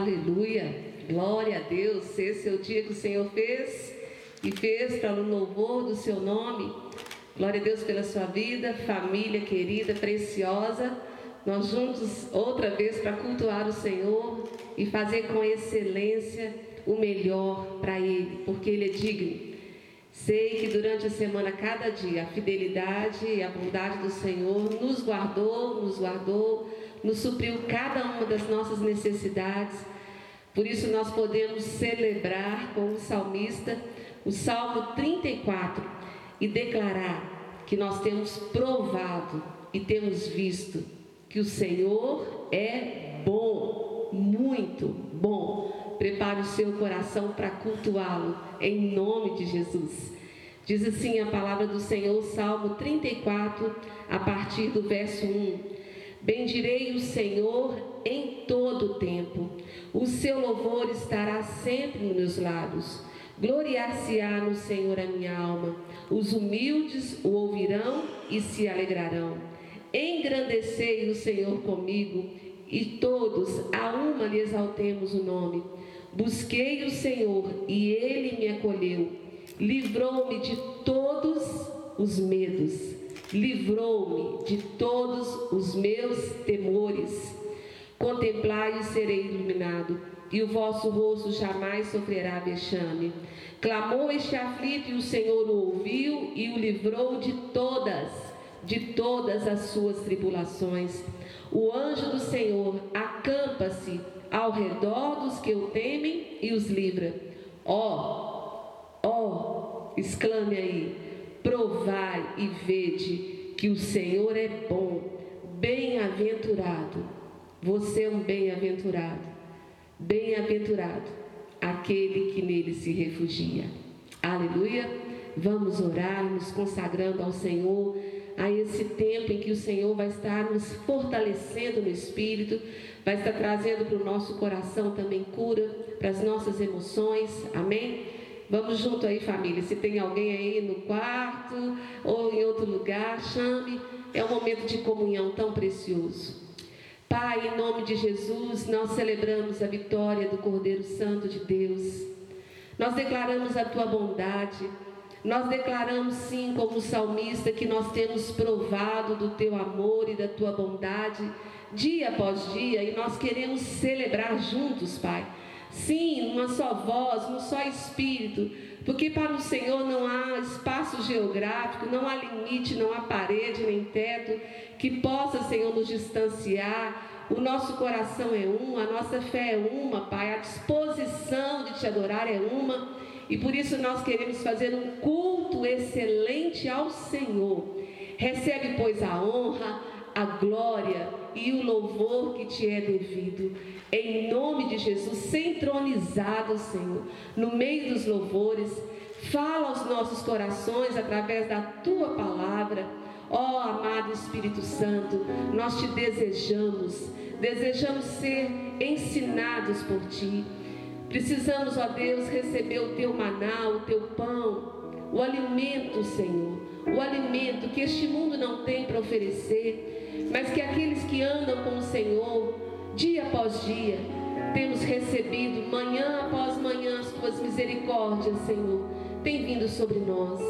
Aleluia. Glória a Deus. Esse é o dia que o Senhor fez e fez para o louvor do seu nome. Glória a Deus pela sua vida, família querida, preciosa. Nós juntos outra vez para cultuar o Senhor e fazer com excelência o melhor para Ele, porque Ele é digno. Sei que durante a semana, cada dia, a fidelidade e a bondade do Senhor nos guardou, nos guardou, nos supriu cada uma das nossas necessidades. Por isso nós podemos celebrar com o salmista o Salmo 34 e declarar que nós temos provado e temos visto que o Senhor é bom, muito bom. Prepare o seu coração para cultuá-lo em nome de Jesus. Diz assim a palavra do Senhor, Salmo 34, a partir do verso 1. Bendirei o Senhor em todo o tempo. O seu louvor estará sempre nos meus lábios. Gloriar-se-á no Senhor a minha alma. Os humildes o ouvirão e se alegrarão. Engrandecei o Senhor comigo e todos a uma lhe exaltemos o nome. Busquei o Senhor e ele me acolheu. Livrou-me de todos os medos livrou-me de todos os meus temores. Contemplai e serei iluminado, e o vosso rosto jamais sofrerá vexame. Clamou este aflito, e o Senhor o ouviu e o livrou de todas, de todas as suas tribulações. O anjo do Senhor acampa-se ao redor dos que o temem e os livra. Ó, oh, ó, oh, exclame aí, provai e vede que o Senhor é bom, bem-aventurado. Você é um bem-aventurado, bem-aventurado aquele que nele se refugia. Aleluia. Vamos orar, nos consagrando ao Senhor, a esse tempo em que o Senhor vai estar nos fortalecendo no espírito, vai estar trazendo para o nosso coração também cura, para as nossas emoções. Amém? Vamos junto aí, família. Se tem alguém aí no quarto ou em outro lugar, chame. É um momento de comunhão tão precioso. Pai, em nome de Jesus, nós celebramos a vitória do Cordeiro Santo de Deus. Nós declaramos a tua bondade. Nós declaramos sim, como salmista, que nós temos provado do teu amor e da tua bondade dia após dia e nós queremos celebrar juntos, Pai Sim, uma só voz, um só espírito, porque para o Senhor não há espaço geográfico, não há limite, não há parede nem teto que possa, Senhor, nos distanciar. O nosso coração é um, a nossa fé é uma, Pai, a disposição de te adorar é uma, e por isso nós queremos fazer um culto excelente ao Senhor. Recebe, pois, a honra, a glória e o louvor que te é devido. Em nome de Jesus, centronizado, Senhor, no meio dos louvores, fala aos nossos corações através da tua palavra. Ó oh, amado Espírito Santo, nós te desejamos, desejamos ser ensinados por ti. Precisamos, ó Deus, receber o teu maná, o teu pão, o alimento, Senhor, o alimento que este mundo não tem para oferecer mas que aqueles que andam com o Senhor, dia após dia, temos recebido, manhã após manhã, as tuas misericórdias, Senhor, tem vindo sobre nós.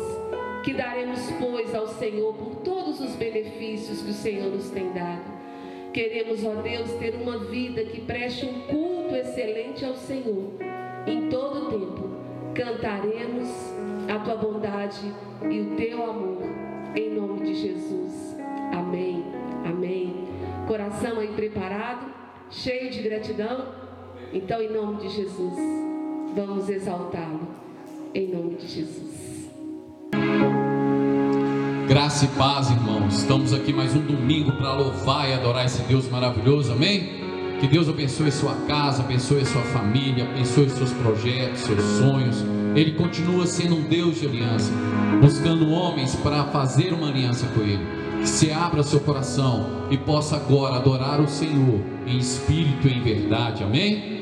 Que daremos, pois, ao Senhor por todos os benefícios que o Senhor nos tem dado. Queremos, ó Deus, ter uma vida que preste um culto excelente ao Senhor. Em todo tempo, cantaremos a tua bondade e o teu amor. Em nome de Jesus. Amém. Amém. Coração aí preparado, cheio de gratidão. Então, em nome de Jesus, vamos exaltá-lo. Em nome de Jesus. Graça e paz, irmãos. Estamos aqui mais um domingo para louvar e adorar esse Deus maravilhoso. Amém? Que Deus abençoe sua casa, abençoe sua família, abençoe seus projetos, seus sonhos. Ele continua sendo um Deus de aliança, buscando homens para fazer uma aliança com Ele se abra seu coração e possa agora adorar o Senhor em espírito e em verdade. Amém?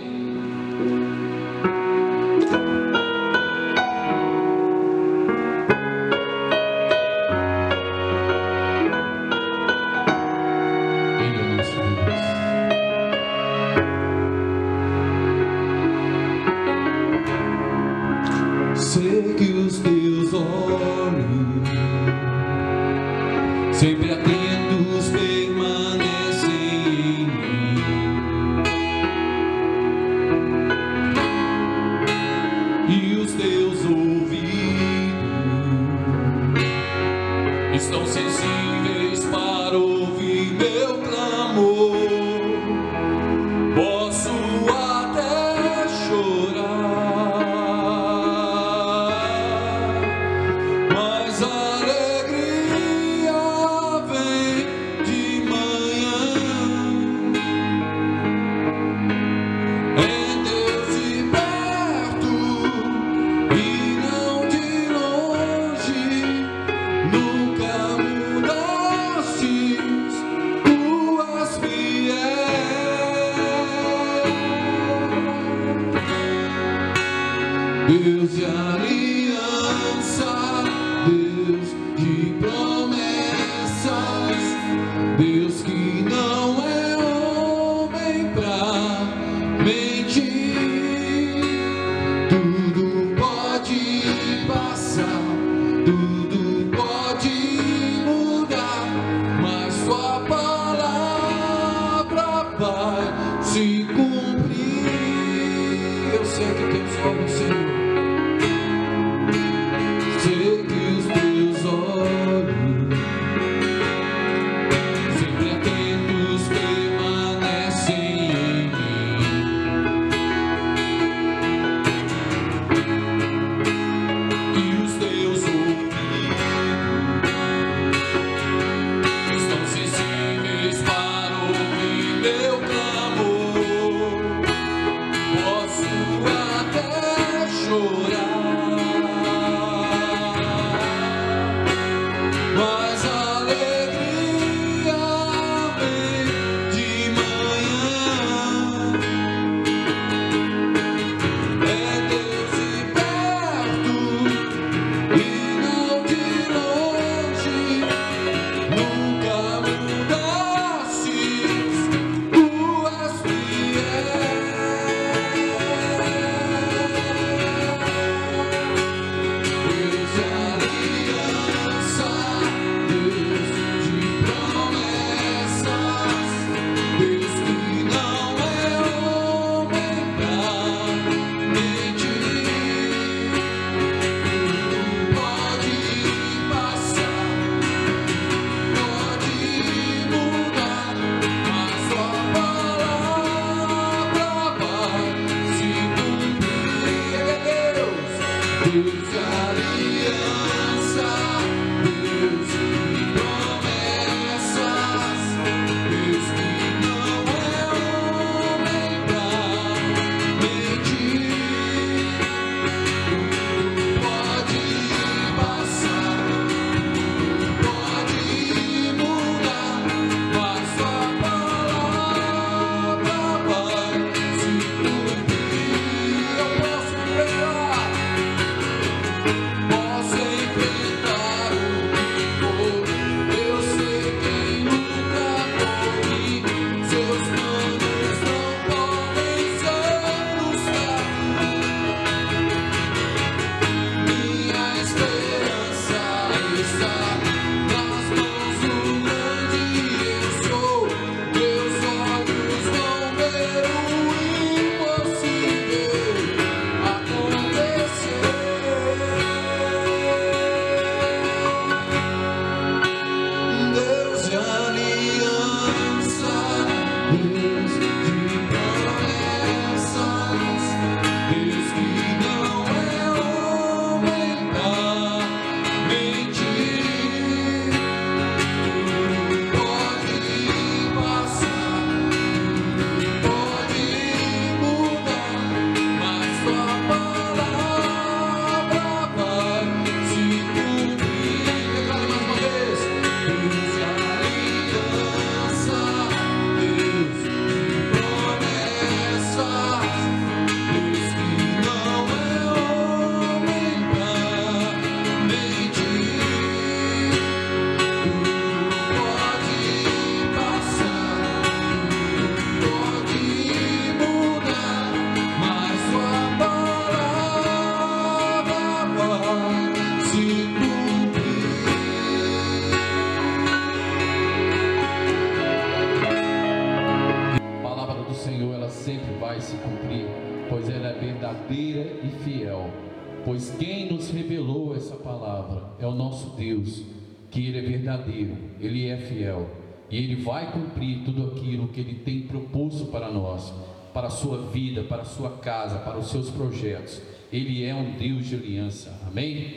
E Ele vai cumprir tudo aquilo que Ele tem proposto para nós, para a sua vida, para a sua casa, para os seus projetos. Ele é um Deus de aliança, amém?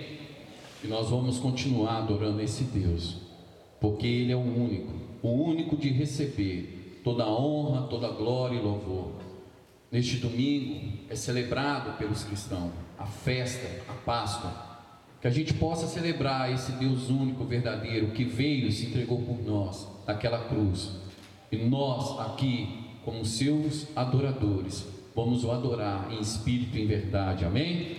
E nós vamos continuar adorando esse Deus, porque Ele é o único, o único de receber toda a honra, toda a glória e louvor. Neste domingo é celebrado pelos cristãos a festa, a Páscoa que a gente possa celebrar esse Deus único, verdadeiro, que veio e se entregou por nós naquela cruz. E nós aqui, como seus adoradores, vamos o adorar em espírito e em verdade. Amém?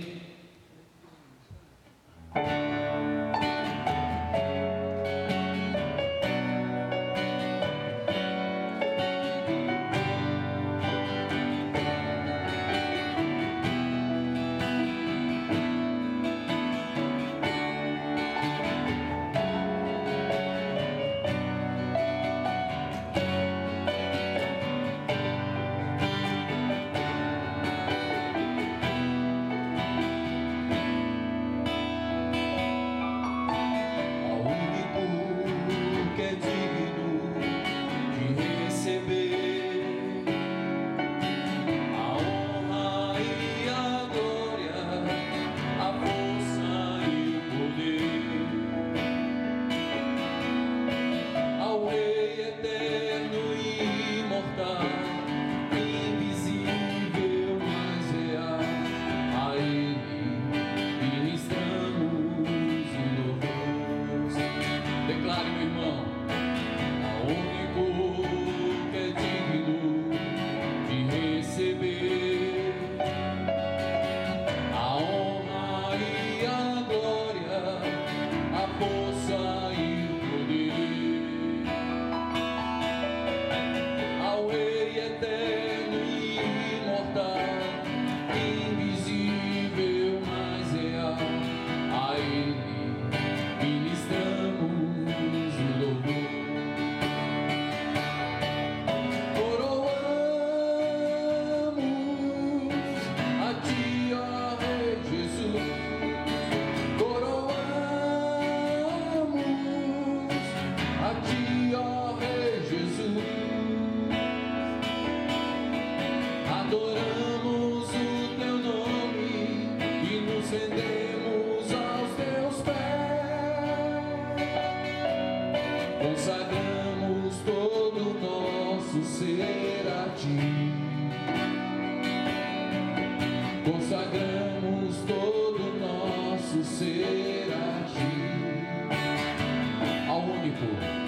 Consagramos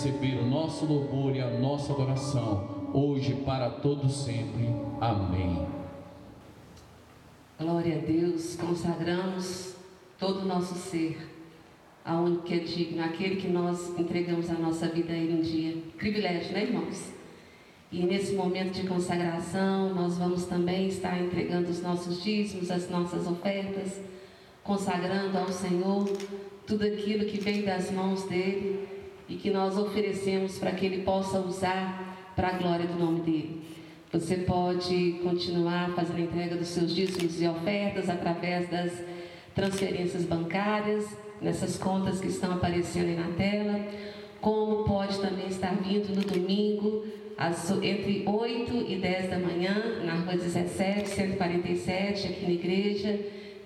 receber o nosso louvor e a nossa adoração, hoje para todos sempre. Amém. Glória a Deus, consagramos todo o nosso ser ao único que é digno, aquele que nós entregamos a nossa vida a Ele um dia. Privilégio, né, irmãos? E nesse momento de consagração, nós vamos também estar entregando os nossos dízimos, as nossas ofertas, consagrando ao Senhor tudo aquilo que vem das mãos dele e que nós oferecemos para que ele possa usar para a glória do nome dele. Você pode continuar fazendo a entrega dos seus dízimos e ofertas através das transferências bancárias, nessas contas que estão aparecendo aí na tela, como pode também estar vindo no domingo entre 8 e 10 da manhã, na rua 17, 147, aqui na igreja.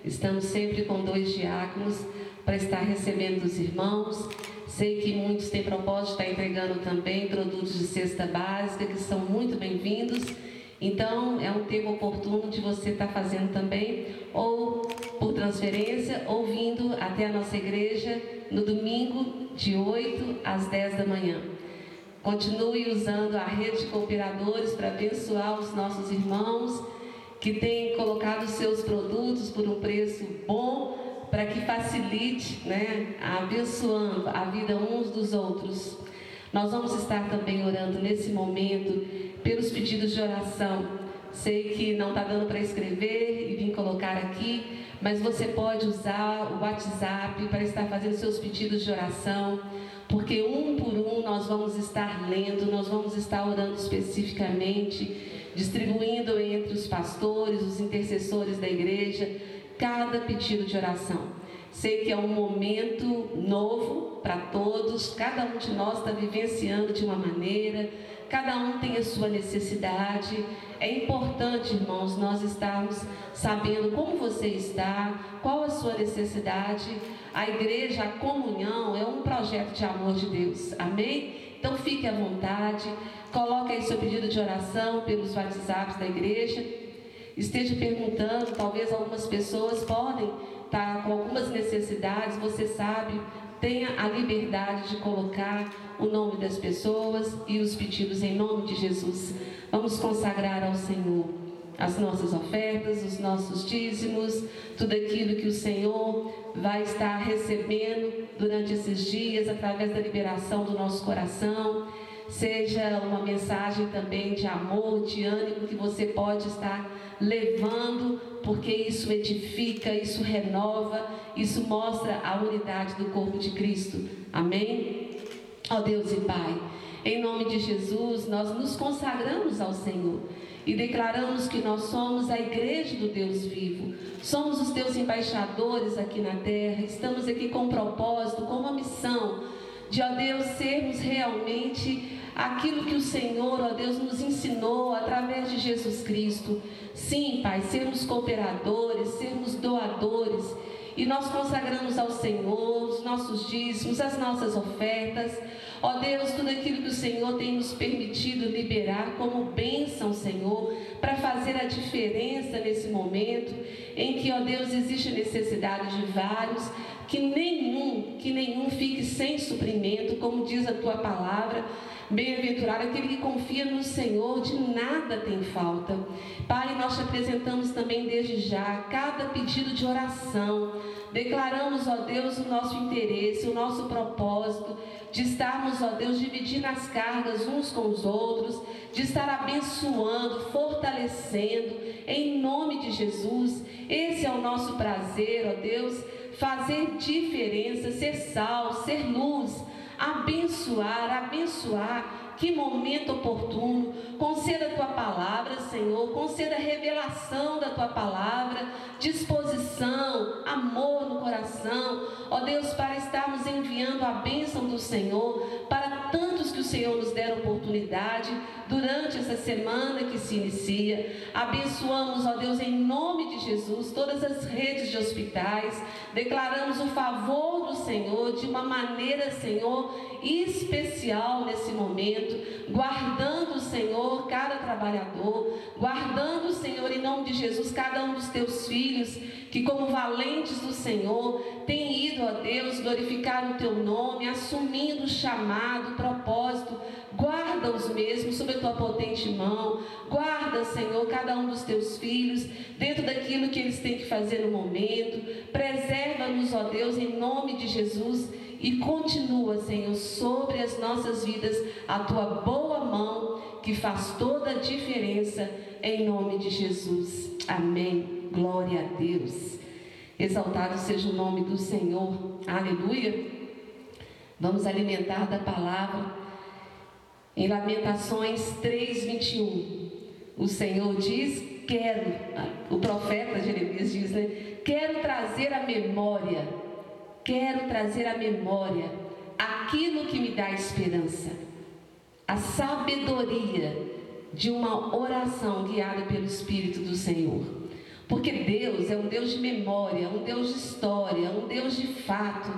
Estamos sempre com dois diáconos para estar recebendo os irmãos. Sei que muitos têm propósito de estar entregando também produtos de cesta básica, que são muito bem-vindos. Então, é um tempo oportuno de você estar fazendo também, ou por transferência, ou vindo até a nossa igreja no domingo, de 8 às 10 da manhã. Continue usando a rede de cooperadores para abençoar os nossos irmãos que têm colocado seus produtos por um preço bom para que facilite, né, abençoando a vida uns dos outros. Nós vamos estar também orando nesse momento pelos pedidos de oração. Sei que não está dando para escrever e vim colocar aqui, mas você pode usar o WhatsApp para estar fazendo seus pedidos de oração porque um por um nós vamos estar lendo, nós vamos estar orando especificamente, distribuindo entre os pastores, os intercessores da igreja, cada pedido de oração. Sei que é um momento novo para todos, cada um de nós está vivenciando de uma maneira, cada um tem a sua necessidade. É importante, irmãos, nós estarmos sabendo como você está, qual a sua necessidade. A igreja, a comunhão é um projeto de amor de Deus. Amém? Então fique à vontade, coloque aí seu pedido de oração pelos WhatsApps da igreja. Esteja perguntando, talvez algumas pessoas podem estar com algumas necessidades, você sabe, tenha a liberdade de colocar o nome das pessoas e os pedidos em nome de Jesus. Vamos consagrar ao Senhor as nossas ofertas, os nossos dízimos, tudo aquilo que o Senhor vai estar recebendo durante esses dias através da liberação do nosso coração. Seja uma mensagem também de amor, de ânimo que você pode estar levando, porque isso edifica, isso renova, isso mostra a unidade do corpo de Cristo. Amém? Ó Deus e Pai, em nome de Jesus, nós nos consagramos ao Senhor e declaramos que nós somos a igreja do Deus vivo, somos os teus embaixadores aqui na terra, estamos aqui com um propósito, com uma missão de, ó Deus, sermos realmente aquilo que o Senhor, ó Deus, nos ensinou através de Jesus Cristo. Sim, Pai, sermos cooperadores, sermos doadores. E nós consagramos ao Senhor os nossos dízimos, as nossas ofertas, Ó Deus, tudo aquilo que o Senhor tem nos permitido liberar como bênção, Senhor, para fazer a diferença nesse momento em que, ó Deus, existe necessidade de vários, que nenhum, que nenhum fique sem suprimento, como diz a tua palavra. Bem-aventurado aquele que confia no Senhor, de nada tem falta. Pai, nós te apresentamos também desde já cada pedido de oração. Declaramos, ó Deus, o nosso interesse, o nosso propósito de estarmos, ó Deus, dividindo as cargas uns com os outros, de estar abençoando, fortalecendo, em nome de Jesus. Esse é o nosso prazer, ó Deus, fazer diferença, ser sal, ser luz, abençoar, abençoar que momento oportuno. Conceda a tua palavra, Senhor. Conceda a revelação da tua palavra, disposição, amor no coração. Ó Deus, para estarmos enviando a bênção do Senhor para tantos que o Senhor nos der oportunidade durante essa semana que se inicia. Abençoamos, ó Deus, em nome de Jesus, todas as redes de hospitais. Declaramos o favor do Senhor de uma maneira, Senhor, especial nesse momento, guardando, Senhor, cada trabalhador, guardando, Senhor, em nome de Jesus, cada um dos teus filhos, que como valentes do Senhor, têm ido, ó Deus, glorificar o teu nome, assumindo o chamado, o propósito, guarda os mesmos sob a tua potente mão, guarda, Senhor, cada um dos teus filhos, dentro daquilo que eles têm que fazer no momento, preserva-nos, ó Deus, em nome de Jesus e continua, Senhor, sobre as nossas vidas a tua boa mão que faz toda a diferença em nome de Jesus. Amém. Glória a Deus. Exaltado seja o nome do Senhor. Aleluia. Vamos alimentar da palavra. Em Lamentações 3:21, o Senhor diz: "Quero", o profeta Jeremias diz, né? "Quero trazer a memória quero trazer à memória aquilo que me dá esperança, a sabedoria de uma oração guiada pelo Espírito do Senhor. Porque Deus é um Deus de memória, um Deus de história, um Deus de fato,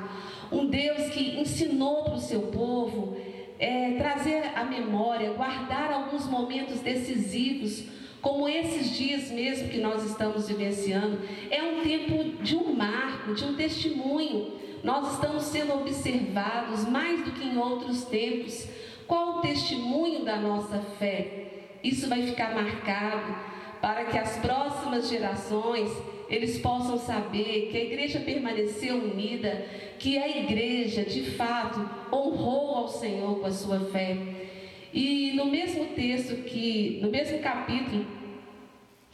um Deus que ensinou para o seu povo é, trazer a memória, guardar alguns momentos decisivos como esses dias mesmo que nós estamos vivenciando, é um tempo de um marco, de um testemunho. Nós estamos sendo observados mais do que em outros tempos. Qual o testemunho da nossa fé? Isso vai ficar marcado para que as próximas gerações eles possam saber que a igreja permaneceu unida, que a igreja de fato honrou ao Senhor com a sua fé. E no mesmo texto que, no mesmo capítulo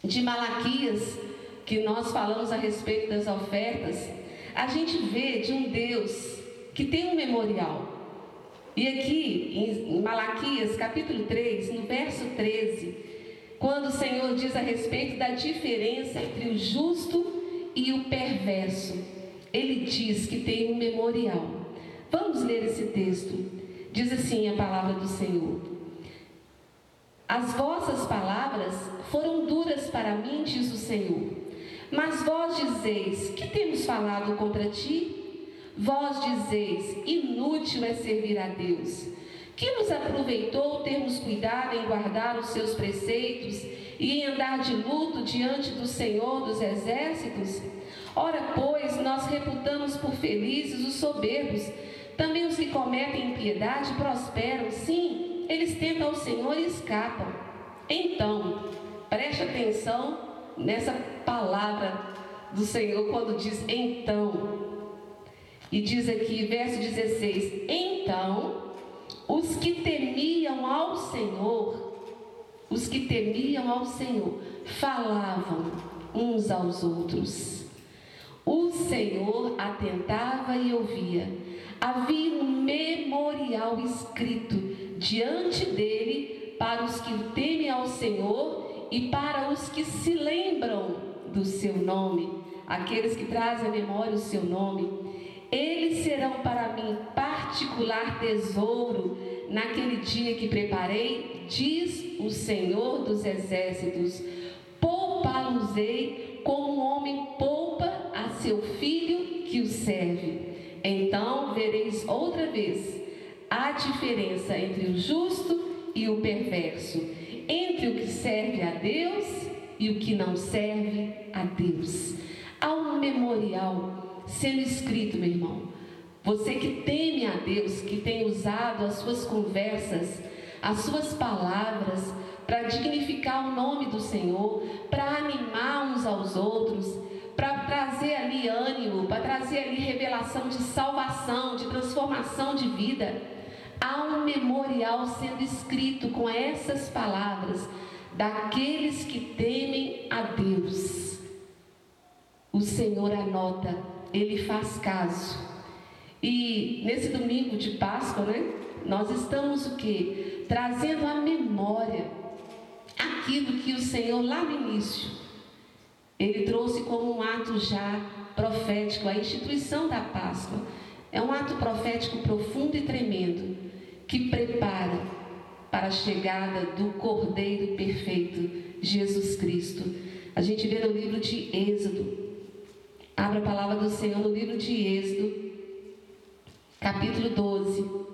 de Malaquias, que nós falamos a respeito das ofertas, a gente vê de um Deus que tem um memorial. E aqui em Malaquias, capítulo 3, no verso 13, quando o Senhor diz a respeito da diferença entre o justo e o perverso, ele diz que tem um memorial. Vamos ler esse texto. Diz assim a palavra do Senhor: As vossas palavras foram duras para mim, diz o Senhor. Mas vós dizeis: Que temos falado contra ti? Vós dizeis: Inútil é servir a Deus. Que nos aproveitou termos cuidado em guardar os seus preceitos e em andar de luto diante do Senhor dos exércitos? Ora, pois, nós reputamos por felizes os soberbos também os que cometem impiedade prosperam, sim, eles tentam ao Senhor e escapam. Então, preste atenção nessa palavra do Senhor quando diz então. E diz aqui, verso 16: Então, os que temiam ao Senhor, os que temiam ao Senhor, falavam uns aos outros. O Senhor atentava e ouvia havia um memorial escrito diante dele para os que temem ao Senhor e para os que se lembram do seu nome, aqueles que trazem à memória o seu nome. Eles serão para mim particular tesouro naquele dia que preparei, diz o Senhor dos exércitos. Poupá-los-ei como um homem poupa a seu filho que o serve. Então vereis outra vez a diferença entre o justo e o perverso, entre o que serve a Deus e o que não serve a Deus. Há um memorial sendo escrito, meu irmão. Você que teme a Deus, que tem usado as suas conversas, as suas palavras para dignificar o nome do Senhor, para animar uns aos outros, para trazer ali ânimo, para trazer ali revelação de salvação, de transformação de vida. Há um memorial sendo escrito com essas palavras daqueles que temem a Deus. O Senhor anota, ele faz caso. E nesse domingo de Páscoa, né, nós estamos o que? Trazendo à memória aquilo que o Senhor lá no início ele trouxe como um ato já profético a instituição da Páscoa. É um ato profético profundo e tremendo que prepara para a chegada do Cordeiro perfeito, Jesus Cristo. A gente vê no livro de Êxodo. Abra a palavra do Senhor no livro de Êxodo, capítulo 12.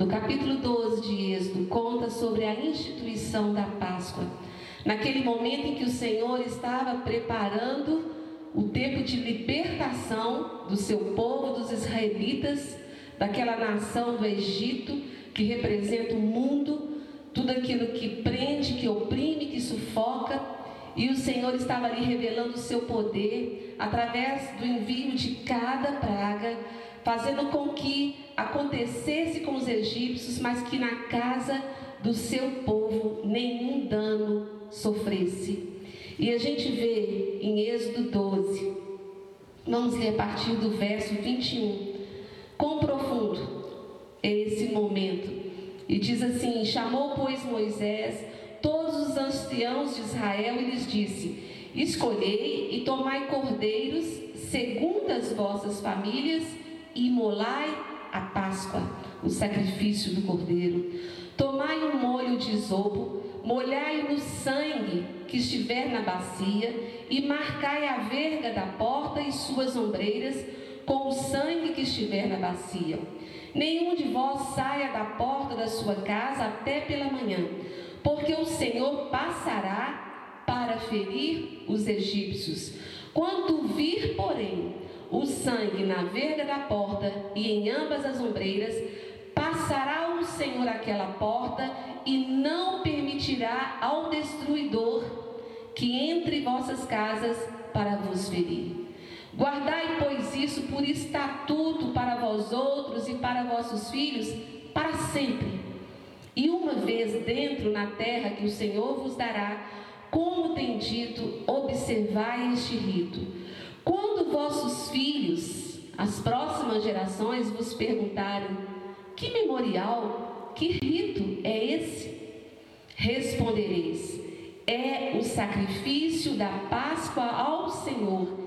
No capítulo 12 de Êxodo, conta sobre a instituição da Páscoa. Naquele momento em que o Senhor estava preparando o tempo de libertação do seu povo, dos israelitas, daquela nação do Egito que representa o mundo, tudo aquilo que prende, que oprime, que sufoca. E o Senhor estava ali revelando o seu poder através do envio de cada praga, fazendo com que acontecesse com os egípcios, mas que na casa do seu povo nenhum dano sofresse. E a gente vê em Êxodo 12, vamos ler a partir do verso 21, quão profundo é esse momento. E diz assim: Chamou, pois, Moisés todos os anciãos de Israel e lhes disse: Escolhei e tomai cordeiros segundo as vossas famílias e molai a Páscoa, o sacrifício do cordeiro. Tomai um molho de isopo, molhai no sangue que estiver na bacia e marcai a verga da porta e suas ombreiras com o sangue que estiver na bacia. Nenhum de vós saia da porta da sua casa até pela manhã, porque o Senhor passará para ferir os egípcios. Quando vir, porém, o sangue na verga da porta e em ambas as ombreiras, passará o Senhor aquela porta e não permitirá ao destruidor que entre vossas casas para vos ferir. Guardai, pois, isso por estatuto para vós outros e para vossos filhos para sempre. E uma vez dentro na terra que o Senhor vos dará, como tem dito, observai este rito. Quando vossos filhos, as próximas gerações, vos perguntarem: que memorial, que rito é esse? Respondereis: é o sacrifício da Páscoa ao Senhor,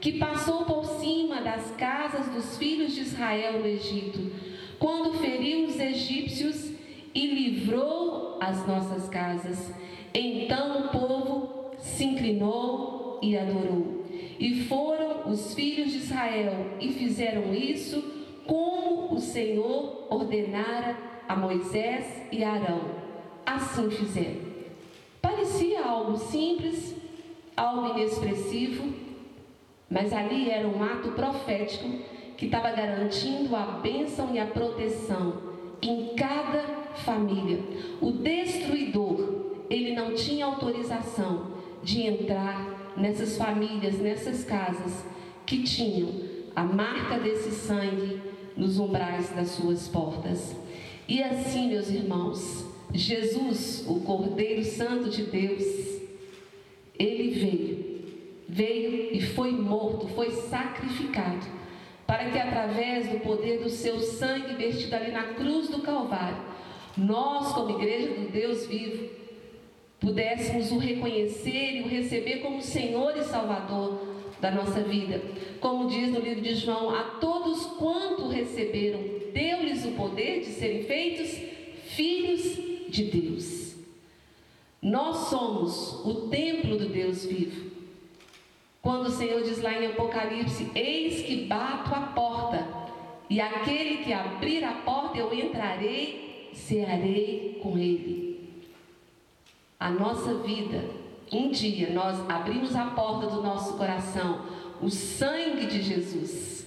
que passou por cima das casas dos filhos de Israel no Egito, quando feriu os egípcios e livrou as nossas casas. Então o povo se inclinou e adorou. E foram os filhos de Israel e fizeram isso como o Senhor ordenara a Moisés e a Arão. Assim fizeram. Parecia algo simples, algo inexpressivo, mas ali era um ato profético que estava garantindo a bênção e a proteção em cada família. O destruidor, ele não tinha autorização de entrar nessas famílias, nessas casas que tinham a marca desse sangue nos umbrais das suas portas. E assim, meus irmãos, Jesus, o Cordeiro Santo de Deus, ele veio, veio e foi morto, foi sacrificado, para que através do poder do seu sangue vertido ali na cruz do Calvário, nós, como igreja do Deus vivo, pudéssemos o reconhecer e o receber como Senhor e Salvador da nossa vida. Como diz no livro de João, a todos quanto receberam, deu-lhes o poder de serem feitos filhos de Deus. Nós somos o templo do Deus vivo. Quando o Senhor diz lá em Apocalipse: Eis que bato a porta, e aquele que abrir a porta eu entrarei, cearei com ele. A nossa vida, um dia nós abrimos a porta do nosso coração, o sangue de Jesus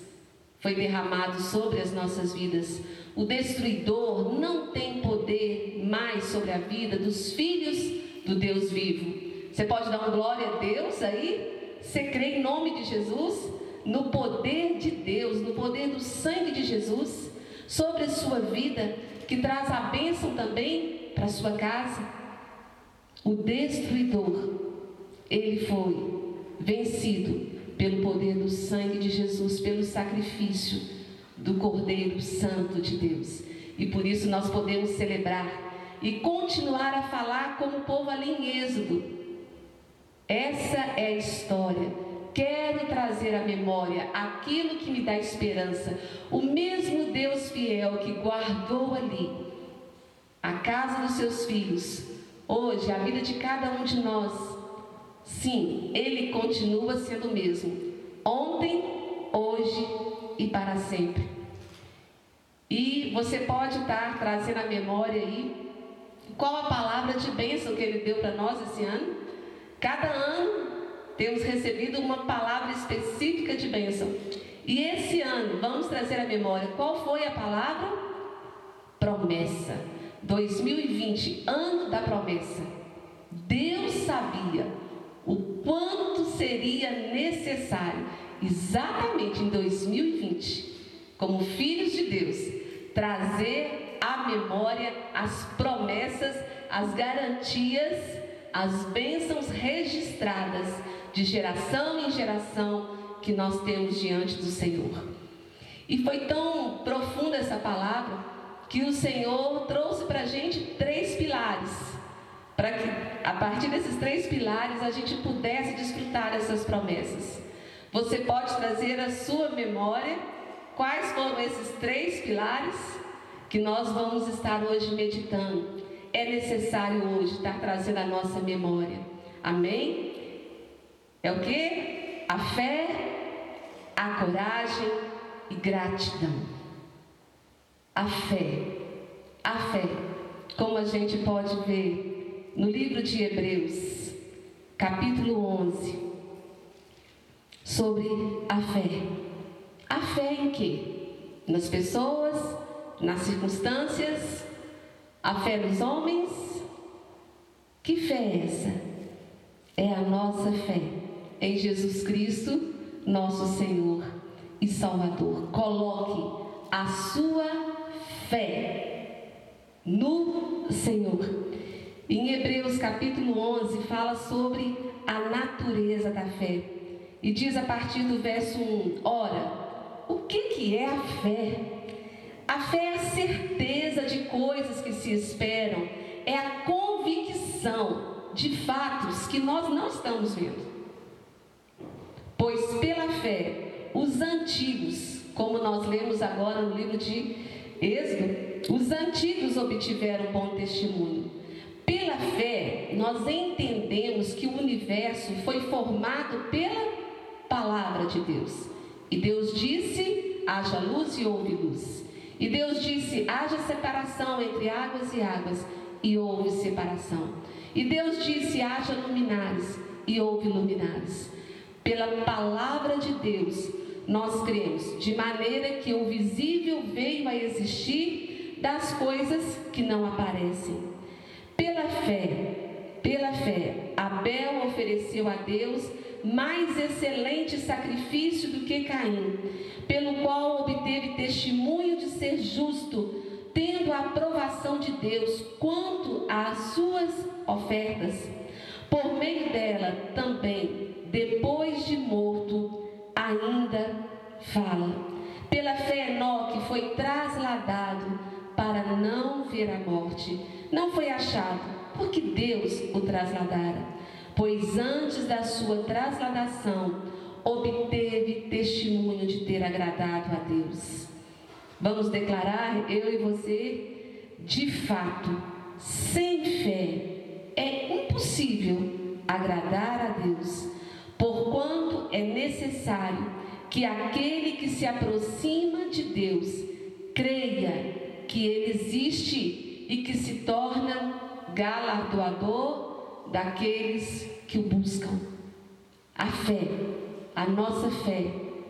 foi derramado sobre as nossas vidas. O destruidor não tem poder mais sobre a vida dos filhos do Deus vivo. Você pode dar uma glória a Deus aí? Você crê em nome de Jesus? No poder de Deus, no poder do sangue de Jesus sobre a sua vida, que traz a bênção também para a sua casa. O destruidor, ele foi vencido pelo poder do sangue de Jesus, pelo sacrifício do Cordeiro Santo de Deus. E por isso nós podemos celebrar e continuar a falar como o povo ali em Êxodo. Essa é a história quero trazer à memória aquilo que me dá esperança. O mesmo Deus fiel que guardou ali a casa dos seus filhos, hoje, a vida de cada um de nós, sim, Ele continua sendo o mesmo. Ontem, hoje e para sempre. E você pode estar trazendo à memória aí qual a palavra de bênção que Ele deu para nós esse ano. Cada ano temos recebido uma palavra específica de bênção. E esse ano, vamos trazer à memória qual foi a palavra? Promessa. 2020, ano da promessa. Deus sabia o quanto seria necessário, exatamente em 2020, como filhos de Deus, trazer à memória as promessas, as garantias, as bênçãos registradas de geração em geração que nós temos diante do Senhor. E foi tão profunda essa palavra que o Senhor trouxe para a gente três pilares, para que a partir desses três pilares a gente pudesse desfrutar dessas promessas. Você pode trazer à sua memória quais foram esses três pilares que nós vamos estar hoje meditando. É necessário hoje estar trazendo a nossa memória. Amém? É o que? A fé, a coragem e gratidão a fé. A fé, como a gente pode ver no livro de Hebreus, capítulo 11, sobre a fé. A fé em quê? Nas pessoas, nas circunstâncias, a fé nos homens. Que fé é essa? É a nossa fé em Jesus Cristo, nosso Senhor e Salvador. Coloque a sua fé no Senhor. Em Hebreus capítulo 11 fala sobre a natureza da fé. E diz a partir do verso 1: Ora, o que, que é a fé? A fé é a certeza de coisas que se esperam, é a convicção de fatos que nós não estamos vendo. Pois pela fé, os antigos, como nós lemos agora no livro de Êxodo, os antigos obtiveram bom testemunho. Pela fé, nós entendemos que o universo foi formado pela palavra de Deus. E Deus disse: haja luz e houve luz. E Deus disse: haja separação entre águas e águas, e houve separação. E Deus disse: haja luminares, e houve luminares. Pela palavra de Deus, nós cremos, de maneira que o visível veio a existir das coisas que não aparecem. Pela fé, pela fé, Abel ofereceu a Deus mais excelente sacrifício do que Caim, pelo qual obteve testemunho de ser justo, tendo a aprovação de Deus quanto às suas ofertas. Por meio dela também, depois de morto, ainda fala. Pela fé, Enoque foi trasladado para não ver a morte. Não foi achado, porque Deus o trasladara. Pois antes da sua trasladação, obteve testemunho de ter agradado a Deus. Vamos declarar, eu e você, de fato, sem fé é impossível agradar a Deus porquanto é necessário que aquele que se aproxima de Deus creia que Ele existe e que se torna galardoador daqueles que o buscam. A fé, a nossa fé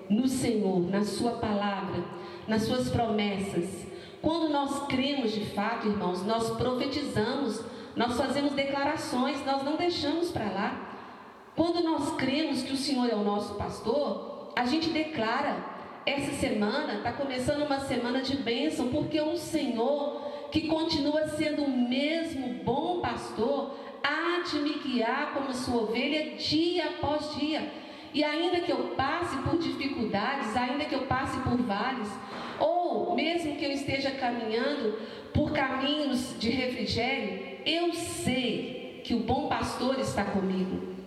no Senhor, na Sua palavra, nas Suas promessas. Quando nós cremos de fato, irmãos, nós profetizamos, nós fazemos declarações, nós não deixamos para lá. Quando nós cremos que o Senhor é o nosso pastor, a gente declara: essa semana está começando uma semana de bênção, porque o Senhor, que continua sendo o mesmo bom pastor, há de me guiar como sua ovelha dia após dia. E ainda que eu passe por dificuldades, ainda que eu passe por vales, ou mesmo que eu esteja caminhando por caminhos de refrigério, eu sei que o bom pastor está comigo.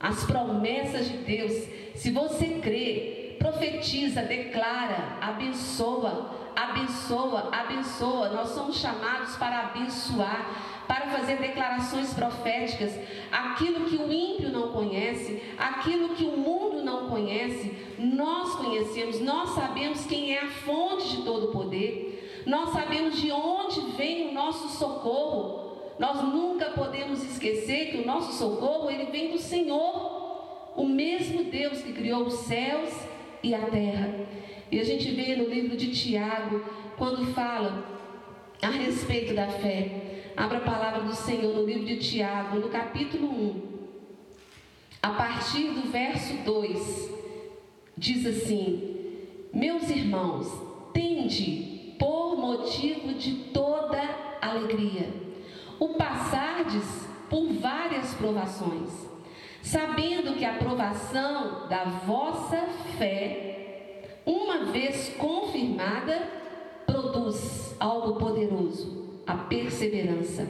As promessas de Deus. Se você crê, profetiza, declara, abençoa, abençoa, abençoa. Nós somos chamados para abençoar, para fazer declarações proféticas. Aquilo que o ímpio não conhece, aquilo que o mundo não conhece, nós conhecemos, nós sabemos quem é a fonte de todo o poder. Nós sabemos de onde vem o nosso socorro. Nós nunca podemos esquecer que o nosso socorro ele vem do Senhor, o mesmo Deus que criou os céus e a terra. E a gente vê no livro de Tiago, quando fala a respeito da fé. Abra a palavra do Senhor no livro de Tiago, no capítulo 1. A partir do verso 2, diz assim: Meus irmãos, tende por motivo de toda alegria o passardes por várias provações, sabendo que a provação da vossa fé, uma vez confirmada, produz algo poderoso, a perseverança.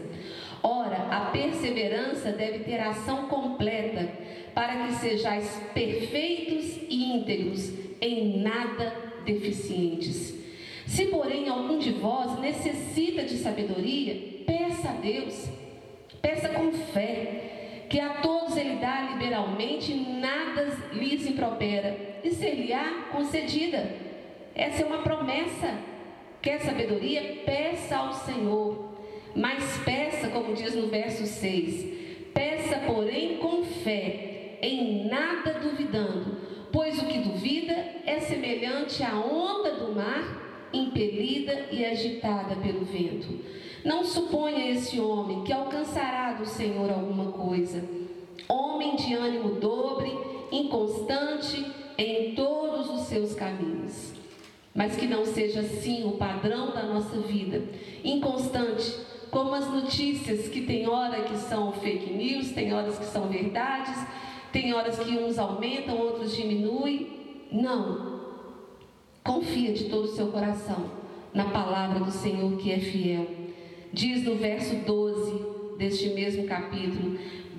Ora, a perseverança deve ter ação completa, para que sejais perfeitos e íntegros, em nada deficientes. Se, porém, algum de vós necessita de sabedoria, Peça a Deus, peça com fé, que a todos Ele dá liberalmente nada lhes impropera, e ser-lhe-á concedida. Essa é uma promessa. Quer sabedoria? Peça ao Senhor. Mas peça, como diz no verso 6, peça, porém, com fé, em nada duvidando, pois o que duvida é semelhante à onda do mar, impelida e agitada pelo vento. Não suponha esse homem que alcançará do Senhor alguma coisa. Homem de ânimo dobre, inconstante em todos os seus caminhos. Mas que não seja assim o padrão da nossa vida. Inconstante, como as notícias que tem hora que são fake news, tem horas que são verdades, tem horas que uns aumentam, outros diminuem. Não. Confia de todo o seu coração na palavra do Senhor que é fiel diz no verso 12 deste mesmo capítulo: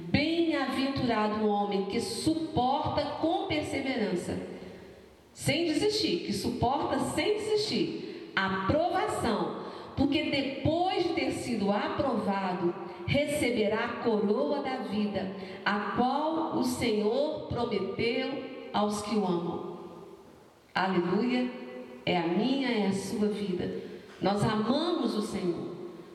Bem-aventurado o homem que suporta com perseverança, sem desistir, que suporta sem desistir, a provação, porque depois de ter sido aprovado, receberá a coroa da vida, a qual o Senhor prometeu aos que o amam. Aleluia, é a minha, é a sua vida. Nós amamos o Senhor.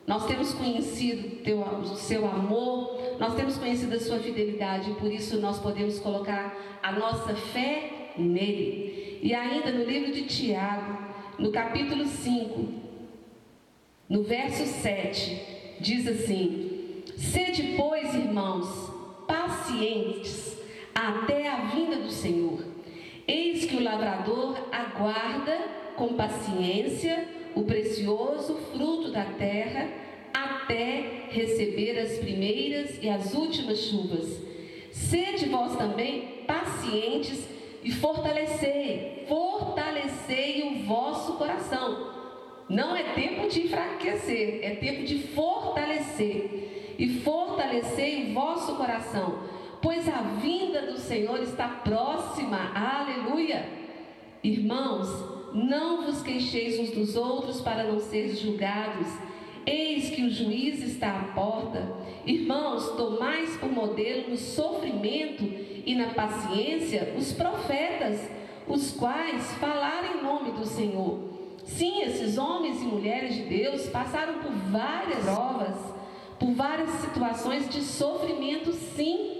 Nós temos conhecido teu, o seu amor, nós temos conhecido a sua fidelidade, e por isso nós podemos colocar a nossa fé nele. E ainda no livro de Tiago, no capítulo 5, no verso 7, diz assim: Sede, pois, irmãos, pacientes até a vinda do Senhor. Eis que o lavrador aguarda com paciência o precioso fruto da terra até receber as primeiras e as últimas chuvas. Sede vós também pacientes e fortalecei, fortalecei o vosso coração. Não é tempo de enfraquecer, é tempo de fortalecer. E fortalecei o vosso coração, pois a vinda do Senhor está próxima. Aleluia! Irmãos, não vos queixeis uns dos outros para não seres julgados. Eis que o juiz está à porta. Irmãos, tomais por modelo no sofrimento e na paciência os profetas, os quais falaram em nome do Senhor. Sim, esses homens e mulheres de Deus passaram por várias provas, por várias situações de sofrimento, sim,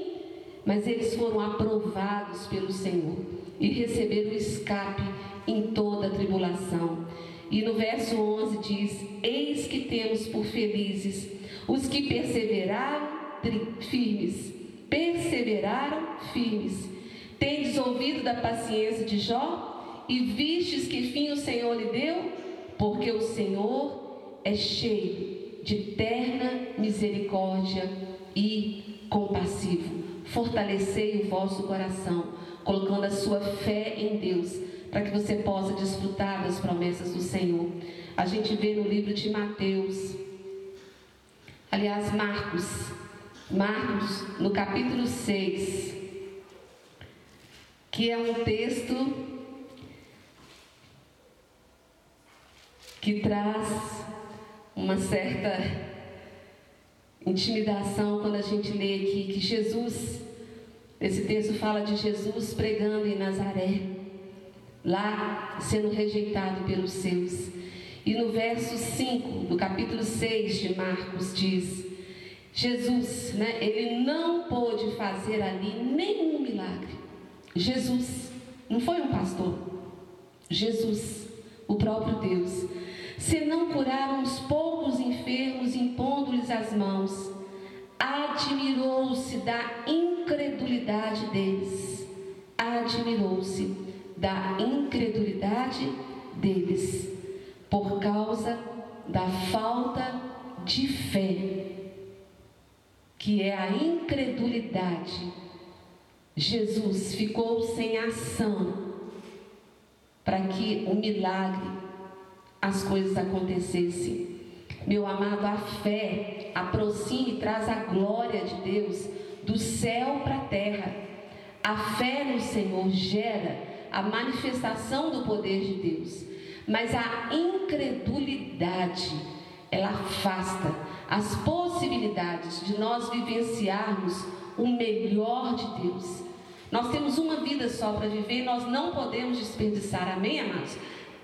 mas eles foram aprovados pelo Senhor e receberam escape em toda tribulação. E no verso 11 diz: Eis que temos por felizes os que perseveraram firmes, perseveraram firmes. Tendes ouvido da paciência de Jó e vistes que fim o Senhor lhe deu? Porque o Senhor é cheio de terna misericórdia e compassivo. Fortalecei o vosso coração, colocando a sua fé em Deus para que você possa desfrutar das promessas do Senhor. A gente vê no livro de Mateus, aliás, Marcos, Marcos, no capítulo 6, que é um texto que traz uma certa intimidação quando a gente lê aqui que Jesus, esse texto fala de Jesus pregando em Nazaré, lá sendo rejeitado pelos seus. E no verso 5 do capítulo 6 de Marcos diz: Jesus, né, ele não pôde fazer ali nenhum milagre. Jesus, não foi um pastor. Jesus, o próprio Deus, se não curar uns poucos enfermos impondo-lhes as mãos, admirou-se da incredulidade deles. Admirou-se da incredulidade deles por causa da falta de fé, que é a incredulidade. Jesus ficou sem ação para que o milagre, as coisas acontecessem. Meu amado, a fé aproxima e traz a glória de Deus do céu para a terra. A fé no Senhor gera a manifestação do poder de Deus. Mas a incredulidade, ela afasta as possibilidades de nós vivenciarmos o melhor de Deus. Nós temos uma vida só para viver nós não podemos desperdiçar, amém, amados?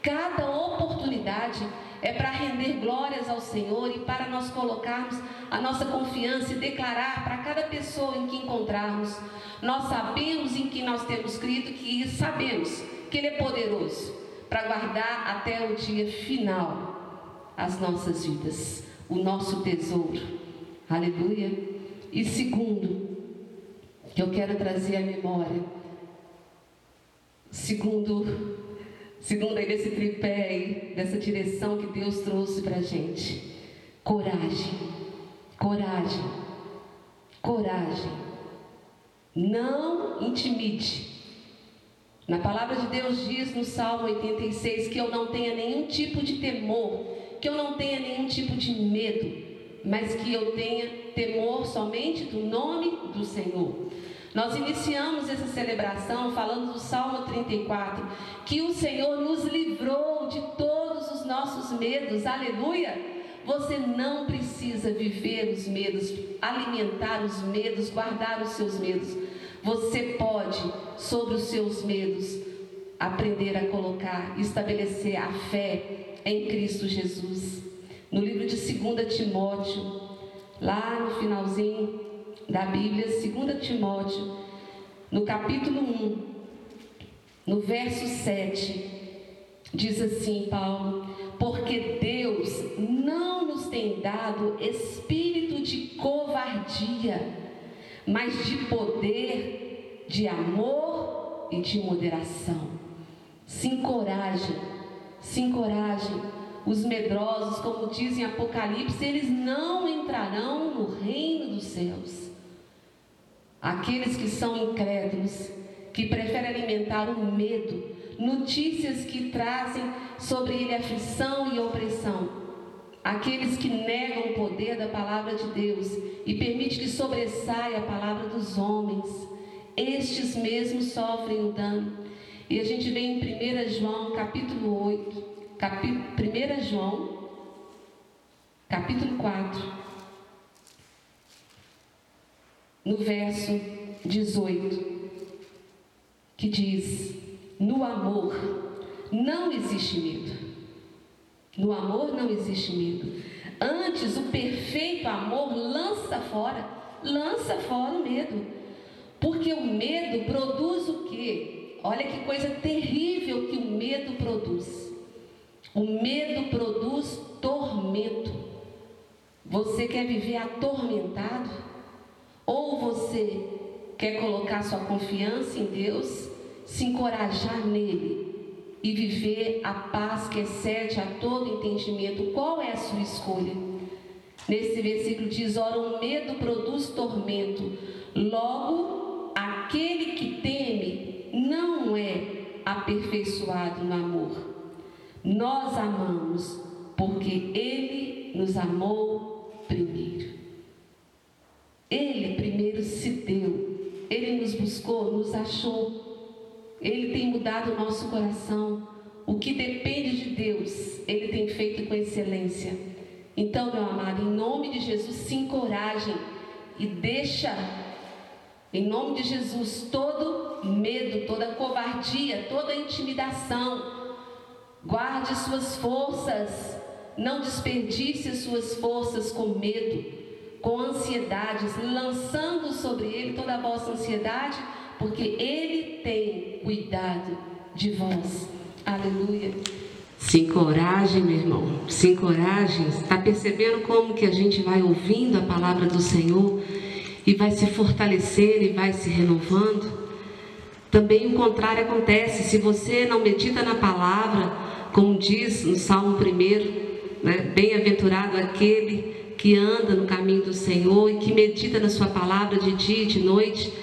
Cada oportunidade é para render glórias ao Senhor e para nós colocarmos a nossa confiança e declarar para cada pessoa em que encontrarmos. Nós sabemos em que nós temos crido que sabemos que Ele é poderoso para guardar até o dia final as nossas vidas, o nosso tesouro. Aleluia. E segundo, que eu quero trazer à memória, segundo, segundo aí desse tripé aí, dessa direção que Deus trouxe para gente, coragem, coragem, coragem. Não intimide na palavra de Deus diz no Salmo 86 que eu não tenha nenhum tipo de temor, que eu não tenha nenhum tipo de medo, mas que eu tenha temor somente do nome do Senhor. Nós iniciamos essa celebração falando do Salmo 34, que o Senhor nos livrou de todos os nossos medos, aleluia. Você não precisa viver os medos, alimentar os medos, guardar os seus medos. Você pode, sobre os seus medos, aprender a colocar, estabelecer a fé em Cristo Jesus. No livro de 2 Timóteo, lá no finalzinho da Bíblia, 2 Timóteo, no capítulo 1, no verso 7, diz assim Paulo: Porque Deus não nos tem dado espírito de covardia, mas de poder, de amor e de moderação. Se encoraje, se encoraje. Os medrosos, como diz em Apocalipse, eles não entrarão no reino dos céus. Aqueles que são incrédulos, que preferem alimentar o medo, notícias que trazem sobre ele aflição e opressão, aqueles que negam o poder da palavra de Deus e permite que sobressaia a palavra dos homens, estes mesmos sofrem o dano. E a gente vê em 1 João capítulo 8, capi, 1 João capítulo 4, no verso 18, que diz: No amor não existe medo no amor não existe medo. Antes, o perfeito amor lança fora, lança fora o medo. Porque o medo produz o quê? Olha que coisa terrível que o medo produz. O medo produz tormento. Você quer viver atormentado? Ou você quer colocar sua confiança em Deus, se encorajar nele e viver a paz que excede a todo entendimento. Qual é a sua escolha? Nesse versículo diz: Ora, o medo produz tormento, logo aquele que teme não é aperfeiçoado no amor. Nós amamos porque Ele nos amou primeiro. Ele primeiro se deu, Ele nos buscou, nos achou Ele tem mudado o nosso coração. O que depende de Deus, Ele tem feito com excelência. Então, meu amado, em nome de Jesus, se encorajem e deixa, em nome de Jesus, todo medo, toda covardia, toda intimidação. Guarde suas forças, não desperdice suas forças com medo, com ansiedades, lançando sobre Ele toda a vossa ansiedade, porque Ele tem cuidado de vós. Aleluia. Se encoraje, meu irmão. Se encoraje. Está percebendo como que a gente vai ouvindo a palavra do Senhor e vai se fortalecer e vai se renovando? Também o contrário acontece. Se você não medita na palavra, como diz no Salmo 1, né? bem-aventurado aquele que anda no caminho do Senhor e que medita na sua palavra de dia e de noite,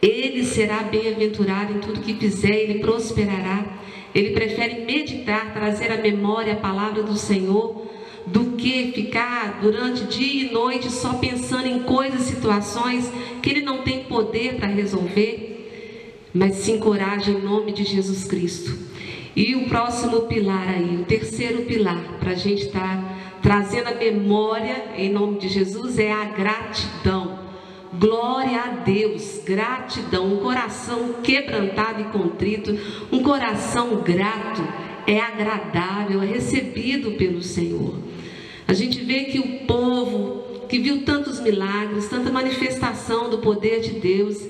ele será bem-aventurado em tudo que fizer, ele prosperará. Ele prefere meditar, trazer à memória a palavra do Senhor, do que ficar durante dia e noite só pensando em coisas, situações que ele não tem poder para resolver. Mas se encoraje em nome de Jesus Cristo. E o próximo pilar aí, o terceiro pilar, para a gente estar tá trazendo a memória em nome de Jesus, é a gratidão. Glória a Deus, gratidão, um coração quebrantado e contrito, um coração grato, é agradável, é recebido pelo Senhor. A gente vê que o povo que viu tantos milagres, tanta manifestação do poder de Deus,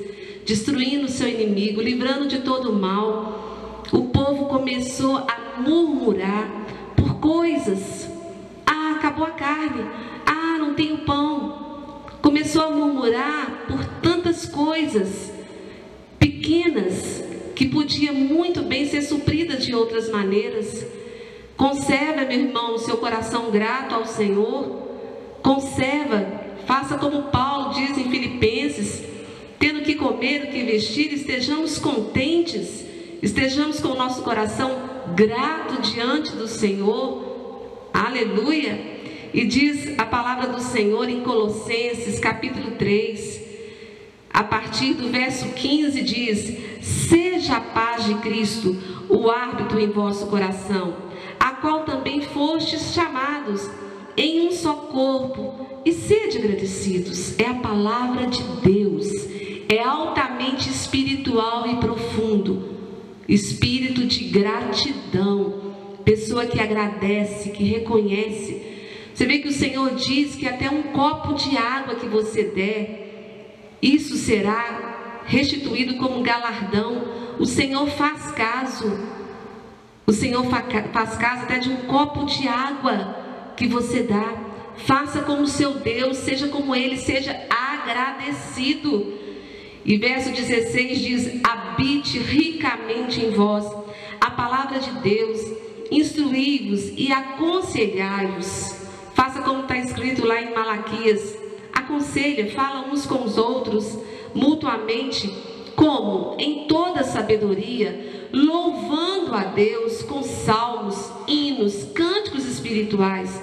destruindo o seu inimigo, livrando de todo o mal, o povo começou a murmurar por coisas. Acabou a carne. Ah, não tenho pão começou a murmurar por tantas coisas pequenas que podia muito bem ser supridas de outras maneiras. Conserva, meu irmão, o seu coração grato ao Senhor. Conserva, faça como Paulo diz em Filipenses: tendo que comer, o que vestir, estejamos contentes, estejamos com o nosso coração grato diante do Senhor. Aleluia. E diz a palavra do Senhor em Colossenses, capítulo 3, a partir do verso 15, diz: Seja a paz de Cristo o árbitro em vosso coração, a qual também fostes chamados em um só corpo, e sede agradecidos. É a palavra de Deus, é altamente espiritual e profundo, espírito de gratidão, pessoa que agradece, que reconhece você vê que o Senhor diz que até um copo de água que você der, isso será restituído como galardão. O Senhor faz caso. O Senhor faz caso até de um copo de água que você dá. Faça como seu Deus, seja como Ele, seja agradecido. E verso 16 diz: habite ricamente em vós a palavra de Deus, instruí-vos e aconselhai-vos Faça como está escrito lá em Malaquias. Aconselha, fala uns com os outros, mutuamente, como? Em toda sabedoria, louvando a Deus com salmos, hinos, cânticos espirituais,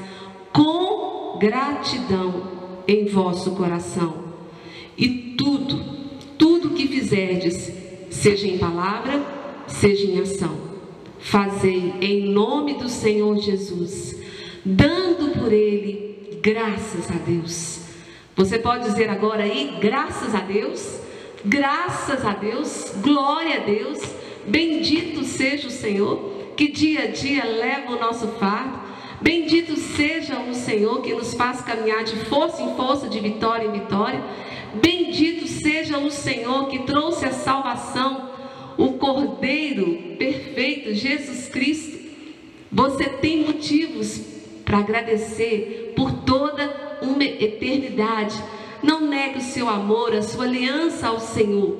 com gratidão em vosso coração. E tudo, tudo que fizerdes, seja em palavra, seja em ação, fazei em nome do Senhor Jesus dando por ele graças a Deus. Você pode dizer agora aí, graças a Deus, graças a Deus, glória a Deus, bendito seja o Senhor, que dia a dia leva o nosso fardo. Bendito seja o Senhor que nos faz caminhar de força em força, de vitória em vitória. Bendito seja o Senhor que trouxe a salvação, o Cordeiro perfeito, Jesus Cristo. Você tem motivos para agradecer por toda uma eternidade. Não negue o seu amor, a sua aliança ao Senhor,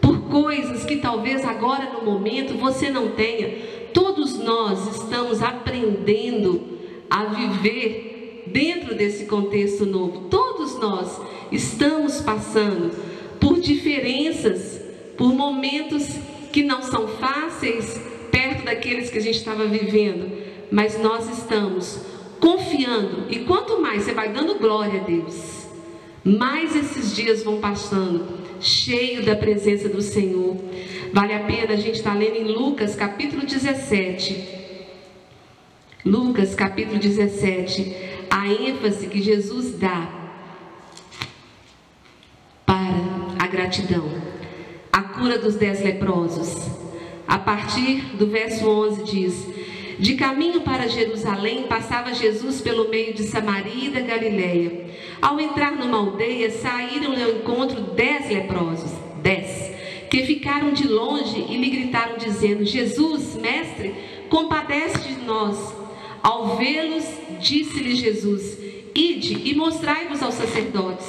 por coisas que talvez agora no momento você não tenha. Todos nós estamos aprendendo a viver dentro desse contexto novo. Todos nós estamos passando por diferenças, por momentos que não são fáceis perto daqueles que a gente estava vivendo, mas nós estamos confiando. E quanto mais você vai dando glória a Deus, mais esses dias vão passando, cheio da presença do Senhor. Vale a pena a gente estar tá lendo em Lucas capítulo 17. Lucas capítulo 17, a ênfase que Jesus dá para a gratidão, a cura dos dez leprosos. A partir do verso 11 diz: De caminho para Jerusalém passava Jesus pelo meio de Samaria e da Galiléia. Ao entrar numa aldeia, saíram-lhe ao encontro dez leprosos, dez que ficaram de longe e lhe gritaram, dizendo: Jesus, mestre, compadece de nós. Ao vê-los, disse-lhe Jesus: Ide e mostrai-vos aos sacerdotes.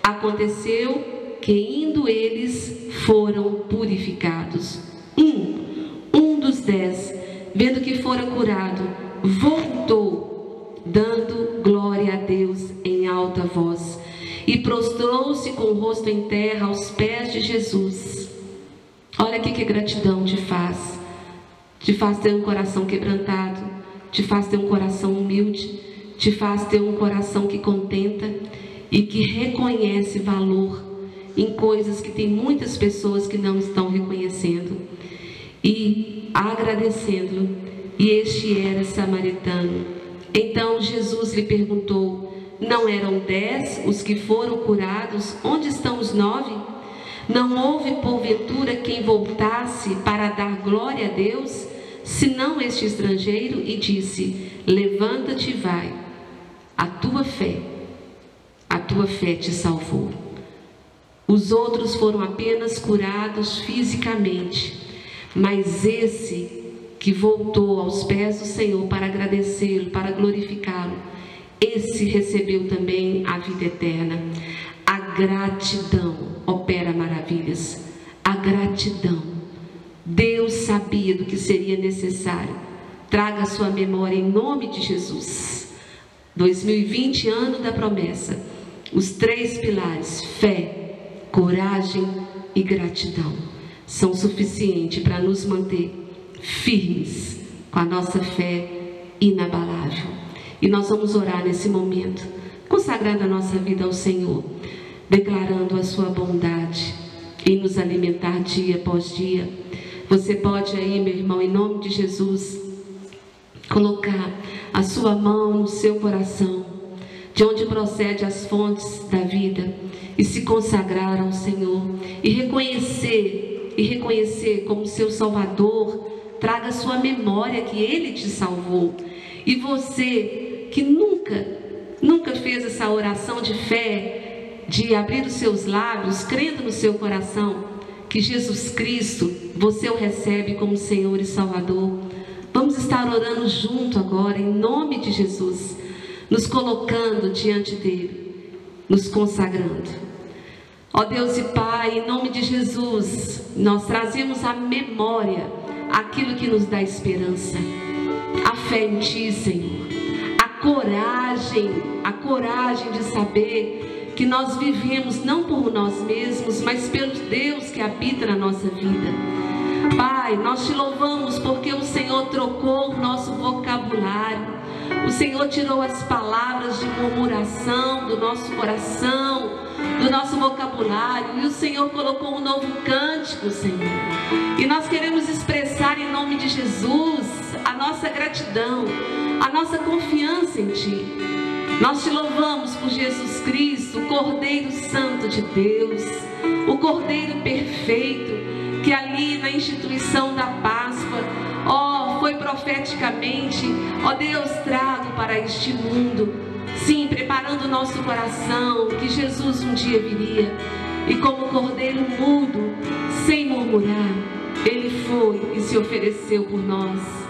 Aconteceu que, indo eles, foram purificados. Um, um dos dez, vendo que fora curado, voltou, dando glória a Deus em alta voz, e prostrou-se com o rosto em terra aos pés de Jesus. Olha o que gratidão te faz. Te faz ter um coração quebrantado, te faz ter um coração humilde, te faz ter um coração que contenta e que reconhece valor em coisas que tem muitas pessoas que não estão reconhecendo e agradecendo. E este era samaritano. Então Jesus lhe perguntou: Não eram dez os que foram curados? Onde estão os nove? Não houve porventura quem voltasse para dar glória a Deus, senão este estrangeiro, e disse: Levanta-te e vai, a tua fé, a tua fé te salvou. Os outros foram apenas curados fisicamente, mas esse que voltou aos pés do Senhor para agradecê-lo, para glorificá-lo, esse recebeu também a vida eterna. A gratidão opera maravilhas. A gratidão. Deus sabia do que seria necessário. Traga a sua memória em nome de Jesus. 2020, ano da promessa. Os três pilares: fé, coragem e gratidão são suficientes para nos manter firmes com a nossa fé inabalável. E nós vamos orar nesse momento, consagrando a nossa vida ao Senhor declarando a sua bondade e nos alimentar dia após dia. Você pode aí, meu irmão, em nome de Jesus, colocar a sua mão no seu coração, de onde procede as fontes da vida, e se consagrar ao Senhor e reconhecer e reconhecer como seu Salvador, traga sua memória que ele te salvou. E você que nunca, nunca fez essa oração de fé, de abrir os seus lábios, crendo no seu coração que Jesus Cristo, você o recebe como Senhor e Salvador. Vamos estar orando junto agora, em nome de Jesus, nos colocando diante dele, nos consagrando. Ó Deus e Pai, em nome de Jesus, nós trazemos à memória aquilo que nos dá esperança, a fé em Ti, Senhor, a coragem, a coragem de saber que nós vivemos não por nós mesmos, mas pelo Deus que habita na nossa vida. Pai, nós te louvamos porque o Senhor trocou o nosso vocabulário. O Senhor tirou as palavras de murmuração do nosso coração, do nosso vocabulário, e o Senhor colocou um novo cântico, Senhor. E nós queremos expressar em nome de Jesus a nossa gratidão, a nossa confiança em Ti. Nós te louvamos por Jesus Cristo, o Cordeiro Santo de Deus, o Cordeiro perfeito, que ali na instituição da foi profeticamente, ó Deus, trago para este mundo, sim, preparando o nosso coração, que Jesus um dia viria, e como Cordeiro mudo, sem murmurar, ele foi e se ofereceu por nós.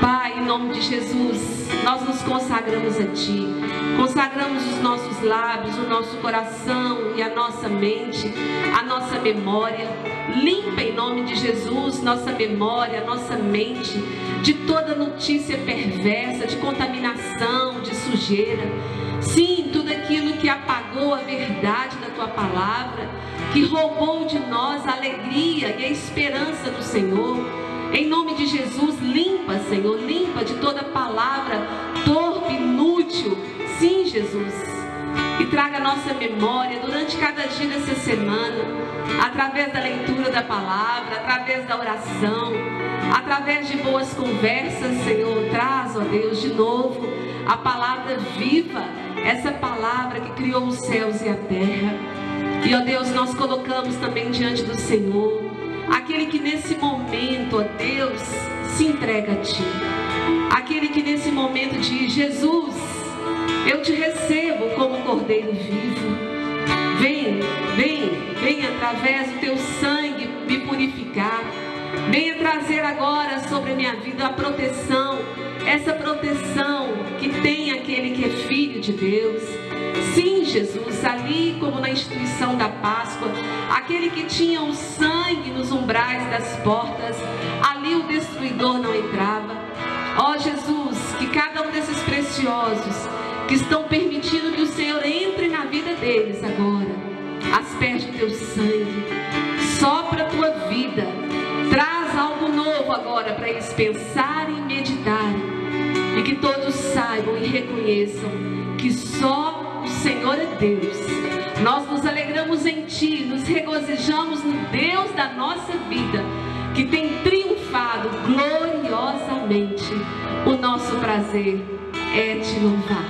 Pai, em nome de Jesus, nós nos consagramos a Ti. Consagramos os nossos lábios, o nosso coração e a nossa mente, a nossa memória. Limpa em nome de Jesus nossa memória, nossa mente de toda notícia perversa, de contaminação, de sujeira. Sim, tudo aquilo que apagou a verdade da tua palavra, que roubou de nós a alegria e a esperança do Senhor. Em nome de Jesus, limpa, Senhor, limpa de toda palavra torpe, inútil. Sim, Jesus. e traga a nossa memória durante cada dia dessa semana, através da leitura da palavra, através da oração, através de boas conversas, Senhor. Traz, ó Deus, de novo a palavra viva, essa palavra que criou os céus e a terra. E, ó Deus, nós colocamos também diante do Senhor aquele que nesse momento, ó Deus, se entrega a Ti. Aquele que nesse momento diz: Jesus, eu te recebo como cordeiro vivo. Vem, vem, vem através do teu sangue me purificar. Venha trazer agora sobre a minha vida a proteção, essa proteção que tem aquele que é filho de Deus. Sim, Jesus, ali como na instituição da Páscoa, aquele que tinha o sangue nos umbrais das portas, ali o destruidor não entrava. Ó oh, Jesus, que cada um desses preciosos que estão permitindo que o Senhor entre na vida deles agora, asperge o teu sangue, que só o Senhor é Deus. Nós nos alegramos em Ti, nos regozijamos no Deus da nossa vida, que tem triunfado gloriosamente. O nosso prazer é te louvar.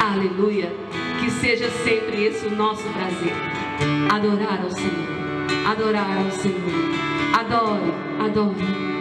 Aleluia. Que seja sempre esse o nosso prazer. Adorar ao Senhor. Adorar ao Senhor. Adore, adore.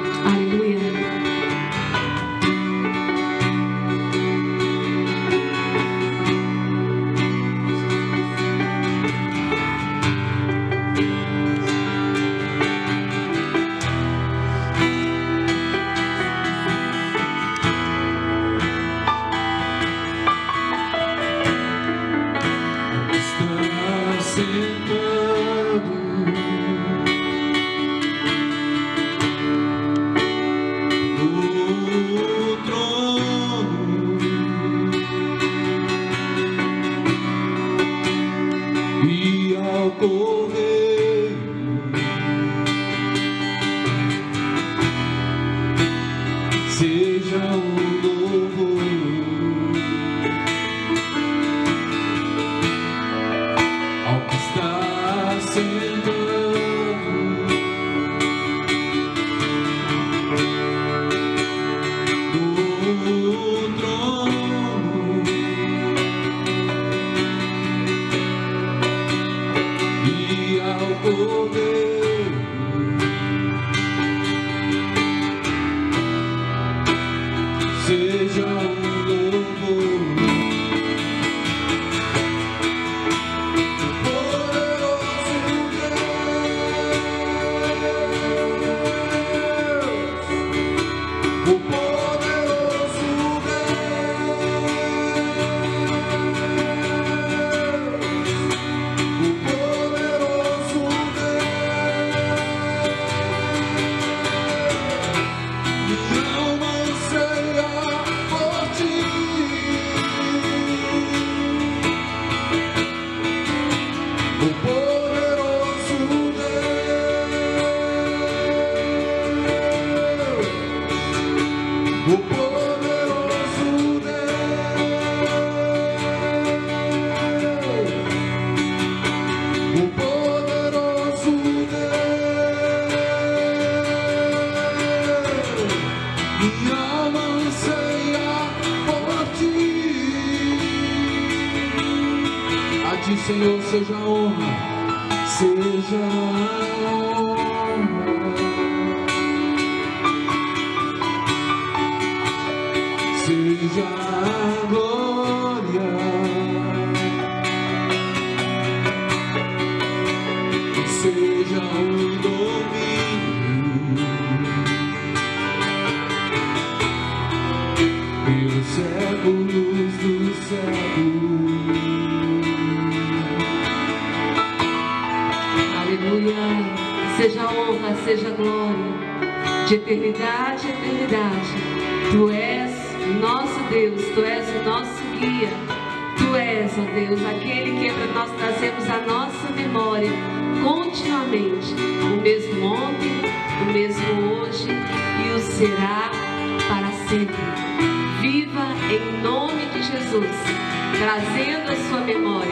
Trazendo a sua memória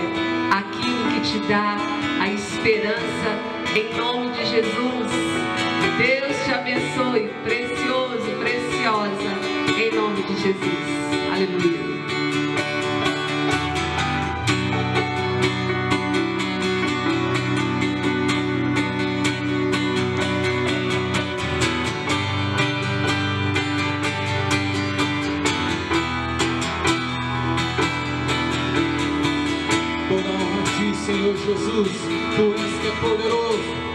dá a esperança em nome de Jesus. Deus te abençoe, precioso, preciosa, em nome de Jesus. Aleluia. Jesus, tu és que é poderoso,